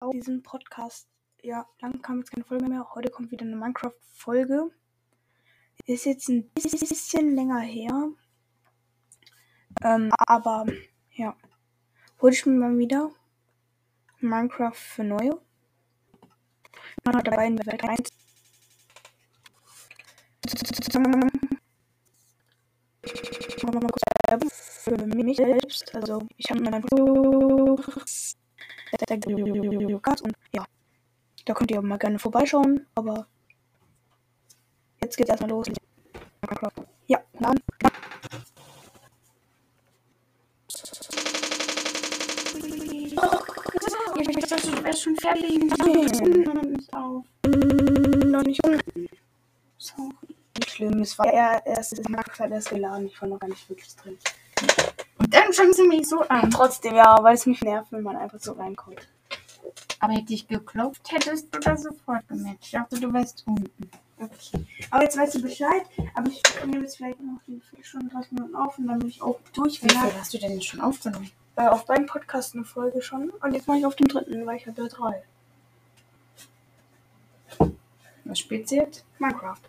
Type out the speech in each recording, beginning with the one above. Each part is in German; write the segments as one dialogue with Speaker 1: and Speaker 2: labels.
Speaker 1: auf diesem Podcast. Ja, lange kam jetzt keine Folge mehr. Heute kommt wieder eine Minecraft-Folge. Ist jetzt ein bisschen länger her. Ähm, aber ja. Hol ich mir mal wieder Minecraft für neue. Ich mache dabei in Welt 1. Ich mal kurz für mich selbst. Also, ich habe meinen und ja. Da könnt ihr mal gerne vorbeischauen, aber jetzt geht's erstmal los. Ja, dann.
Speaker 2: Ich wärst schon fertig.
Speaker 1: Noch nicht. Sorry. Nicht schlimm, es war eher erst, Max hat erst geladen, ich war noch gar nicht wirklich drin.
Speaker 2: Dann schauen sie mich so an.
Speaker 1: Trotzdem, ja, weil es mich nervt, wenn man einfach so reinkommt.
Speaker 2: Aber hätte ich geklopft, hättest du das sofort gemerkt. Ich dachte, du wärst unten.
Speaker 1: Okay. Aber jetzt weißt du Bescheid, aber ich nehme jetzt vielleicht noch eine Viertelstunde, 30 Minuten auf und dann bin ich auch durch.
Speaker 2: Wie viel hast du denn schon aufgenommen?
Speaker 1: Äh, auf beiden Podcasts eine Folge schon und jetzt mache ich auf dem dritten, weil ich habe ja drei.
Speaker 2: Was spielt sie jetzt?
Speaker 1: Minecraft.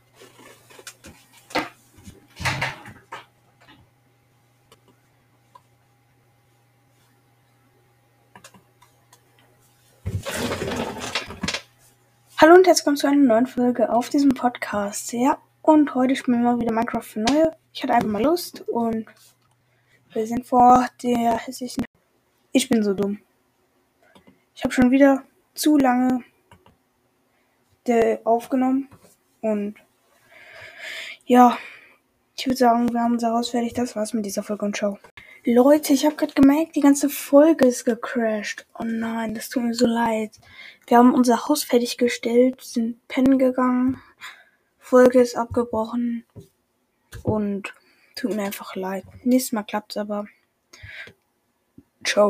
Speaker 1: Hallo und herzlich willkommen zu einer neuen Folge auf diesem Podcast. Ja, und heute spielen wir mal wieder Minecraft für neue. Ich hatte einfach mal Lust und wir sind vor der hässlichen. Ich bin so dumm. Ich habe schon wieder zu lange aufgenommen und ja, ich würde sagen, wir haben unser Haus fertig. Das war's mit dieser Folge und ciao. Leute, ich habe gerade gemerkt, die ganze Folge ist gecrashed. Oh nein, das tut mir so leid. Wir haben unser Haus fertiggestellt, sind pennen gegangen. Folge ist abgebrochen. Und tut mir einfach leid. Nächstes Mal klappt's aber. Ciao.